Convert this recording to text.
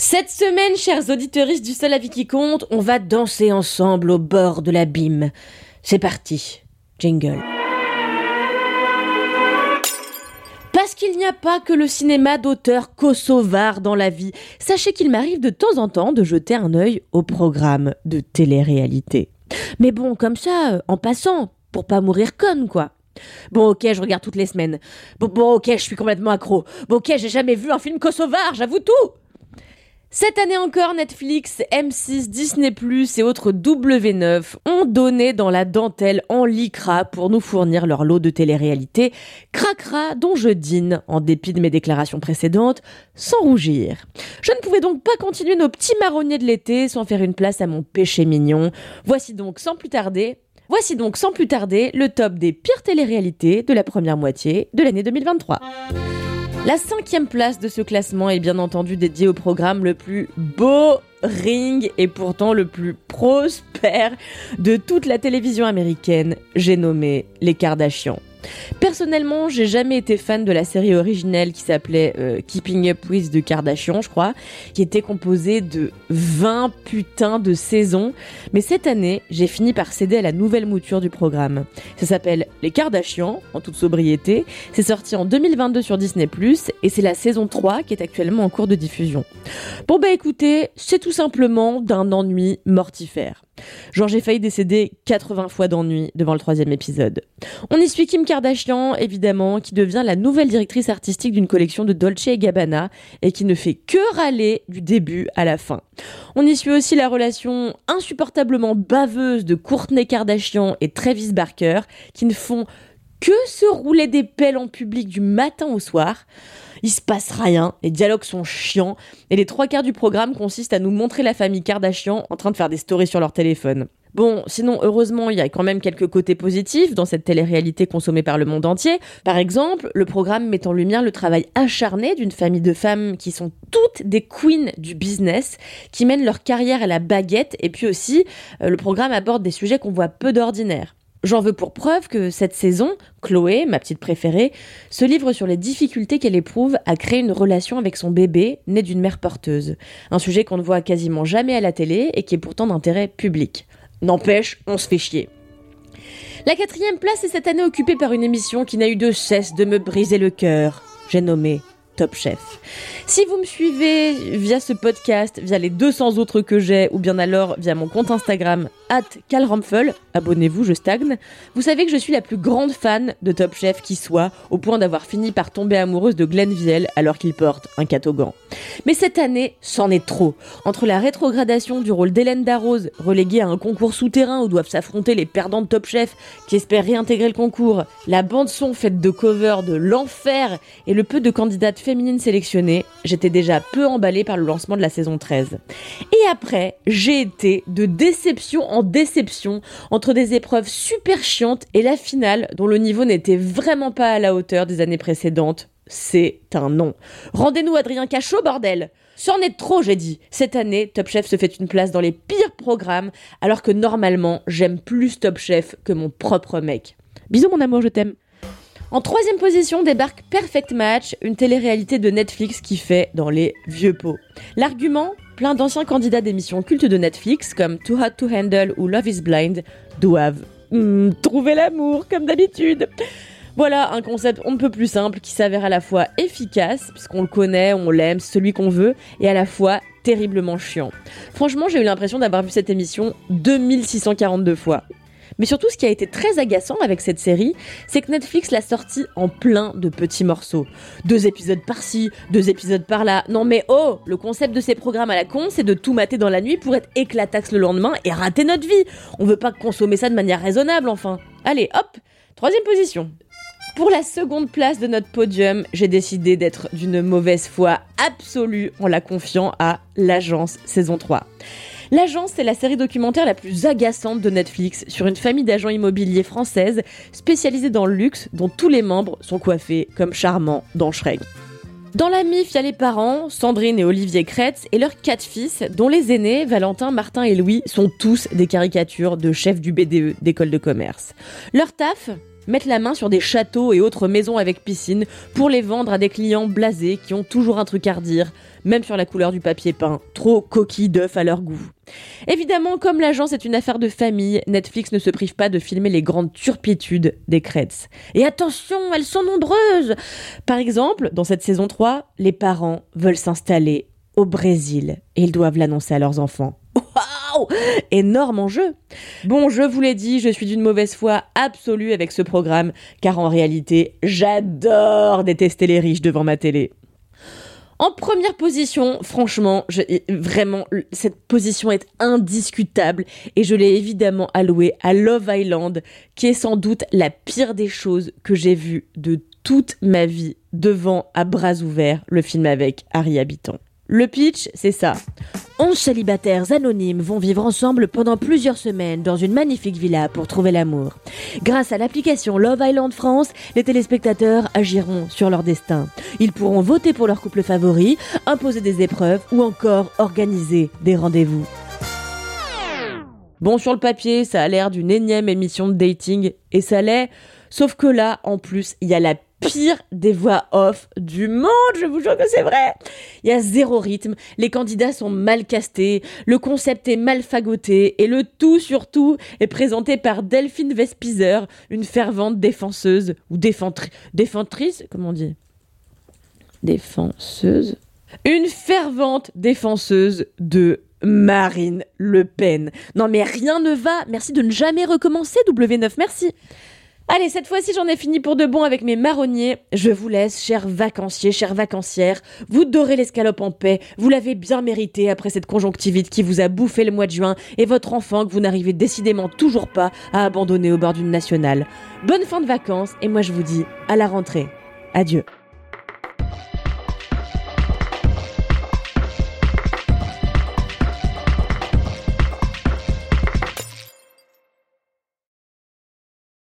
Cette semaine, chers auditeuristes du Seul Avis qui compte, on va danser ensemble au bord de l'abîme. C'est parti. Jingle. Parce qu'il n'y a pas que le cinéma d'auteur kosovar dans la vie, sachez qu'il m'arrive de temps en temps de jeter un œil au programme de télé-réalité. Mais bon, comme ça, euh, en passant, pour pas mourir conne, quoi. Bon, ok, je regarde toutes les semaines. Bon, bon ok, je suis complètement accro. Bon, ok, j'ai jamais vu un film kosovar, j'avoue tout. Cette année encore, Netflix, M6, Disney+, et autres W9 ont donné dans la dentelle en lycra pour nous fournir leur lot de télé-réalité, cracra dont je dîne, en dépit de mes déclarations précédentes, sans rougir. Je ne pouvais donc pas continuer nos petits marronniers de l'été sans faire une place à mon péché mignon. Voici donc sans plus tarder Voici donc sans plus tarder le top des pires télé-réalités de la première moitié de l'année 2023. La cinquième place de ce classement est bien entendu dédiée au programme le plus boring et pourtant le plus prospère de toute la télévision américaine, j'ai nommé Les Kardashians. Personnellement, j'ai jamais été fan de la série originelle qui s'appelait euh, Keeping Up with the Kardashians, je crois, qui était composée de 20 putains de saisons. Mais cette année, j'ai fini par céder à la nouvelle mouture du programme. Ça s'appelle Les Kardashians, en toute sobriété. C'est sorti en 2022 sur Disney+, et c'est la saison 3 qui est actuellement en cours de diffusion. Bon bah écoutez, c'est tout simplement d'un ennui mortifère. Genre j'ai failli décéder 80 fois d'ennui devant le troisième épisode. On y suit Kim Kardashian, évidemment, qui devient la nouvelle directrice artistique d'une collection de Dolce Gabbana et qui ne fait que râler du début à la fin. On y suit aussi la relation insupportablement baveuse de Courtney Kardashian et Travis Barker, qui ne font que se rouler des pelles en public du matin au soir il se passe rien, les dialogues sont chiants, et les trois quarts du programme consistent à nous montrer la famille Kardashian en train de faire des stories sur leur téléphone. Bon, sinon, heureusement, il y a quand même quelques côtés positifs dans cette télé-réalité consommée par le monde entier. Par exemple, le programme met en lumière le travail acharné d'une famille de femmes qui sont toutes des queens du business, qui mènent leur carrière à la baguette, et puis aussi, euh, le programme aborde des sujets qu'on voit peu d'ordinaire. J'en veux pour preuve que cette saison, Chloé, ma petite préférée, se livre sur les difficultés qu'elle éprouve à créer une relation avec son bébé né d'une mère porteuse. Un sujet qu'on ne voit quasiment jamais à la télé et qui est pourtant d'intérêt public. N'empêche, on se fait chier. La quatrième place est cette année occupée par une émission qui n'a eu de cesse de me briser le cœur. J'ai nommé Top Chef. Si vous me suivez via ce podcast, via les 200 autres que j'ai, ou bien alors via mon compte Instagram, at abonnez-vous, je stagne, vous savez que je suis la plus grande fan de Top Chef qui soit, au point d'avoir fini par tomber amoureuse de Glenn Viel alors qu'il porte un catogan. Mais cette année, c'en est trop. Entre la rétrogradation du rôle d'Hélène Darroze, reléguée à un concours souterrain où doivent s'affronter les perdants de Top Chef qui espèrent réintégrer le concours, la bande-son faite de covers de l'enfer et le peu de candidates féminines sélectionnées, j'étais déjà peu emballée par le lancement de la saison 13. Et après, j'ai été de déception en déception entre des épreuves super chiantes et la finale dont le niveau n'était vraiment pas à la hauteur des années précédentes. C'est un non. Rendez-nous Adrien Cachot, bordel C'en est trop, j'ai dit. Cette année, Top Chef se fait une place dans les pires programmes, alors que normalement, j'aime plus Top Chef que mon propre mec. Bisous mon amour, je t'aime. En troisième position débarque Perfect Match, une télé-réalité de Netflix qui fait dans les vieux pots. L'argument Plein d'anciens candidats d'émissions cultes de Netflix comme Too Hot to Handle ou Love is Blind doivent hmm, trouver l'amour comme d'habitude. Voilà un concept on ne peut plus simple qui s'avère à la fois efficace, puisqu'on le connaît, on l'aime, celui qu'on veut, et à la fois terriblement chiant. Franchement, j'ai eu l'impression d'avoir vu cette émission 2642 fois. Mais surtout, ce qui a été très agaçant avec cette série, c'est que Netflix l'a sortie en plein de petits morceaux. Deux épisodes par-ci, deux épisodes par-là. Non mais oh, le concept de ces programmes à la con, c'est de tout mater dans la nuit pour être éclataxe le lendemain et rater notre vie. On veut pas consommer ça de manière raisonnable, enfin. Allez, hop, troisième position. Pour la seconde place de notre podium, j'ai décidé d'être d'une mauvaise foi absolue en la confiant à L'Agence saison 3. L'agence, c'est la série documentaire la plus agaçante de Netflix sur une famille d'agents immobiliers françaises spécialisée dans le luxe dont tous les membres sont coiffés comme charmants dans Shrek. Dans la MIF, il y a les parents, Sandrine et Olivier Kretz, et leurs quatre fils, dont les aînés, Valentin, Martin et Louis, sont tous des caricatures de chefs du BDE d'école de commerce. Leur taf Mettre la main sur des châteaux et autres maisons avec piscine pour les vendre à des clients blasés qui ont toujours un truc à redire, même sur la couleur du papier peint, trop coquille d'œuf à leur goût. Évidemment, comme l'agence est une affaire de famille, Netflix ne se prive pas de filmer les grandes turpitudes des Creds. Et attention, elles sont nombreuses Par exemple, dans cette saison 3, les parents veulent s'installer au Brésil et ils doivent l'annoncer à leurs enfants. Énorme enjeu Bon, je vous l'ai dit, je suis d'une mauvaise foi absolue avec ce programme, car en réalité, j'adore détester les riches devant ma télé. En première position, franchement, vraiment, cette position est indiscutable et je l'ai évidemment allouée à Love Island, qui est sans doute la pire des choses que j'ai vues de toute ma vie devant à bras ouverts le film avec Harry Habitant. Le pitch, c'est ça. Onze célibataires anonymes vont vivre ensemble pendant plusieurs semaines dans une magnifique villa pour trouver l'amour. Grâce à l'application Love Island France, les téléspectateurs agiront sur leur destin. Ils pourront voter pour leur couple favori, imposer des épreuves ou encore organiser des rendez-vous. Bon, sur le papier, ça a l'air d'une énième émission de dating, et ça l'est, sauf que là, en plus, il y a la pire des voix off du monde, je vous jure que c'est vrai. Il y a zéro rythme, les candidats sont mal castés, le concept est mal fagoté et le tout surtout est présenté par Delphine Vespizer, une fervente défenseuse ou défentrice, comment on dit Défenseuse Une fervente défenseuse de Marine Le Pen. Non mais rien ne va, merci de ne jamais recommencer W9, merci. Allez, cette fois-ci, j'en ai fini pour de bon avec mes marronniers. Je vous laisse, chers vacanciers, chères vacancières. Vous dorez l'escalope en paix. Vous l'avez bien mérité après cette conjonctivite qui vous a bouffé le mois de juin et votre enfant que vous n'arrivez décidément toujours pas à abandonner au bord d'une nationale. Bonne fin de vacances et moi je vous dis à la rentrée. Adieu.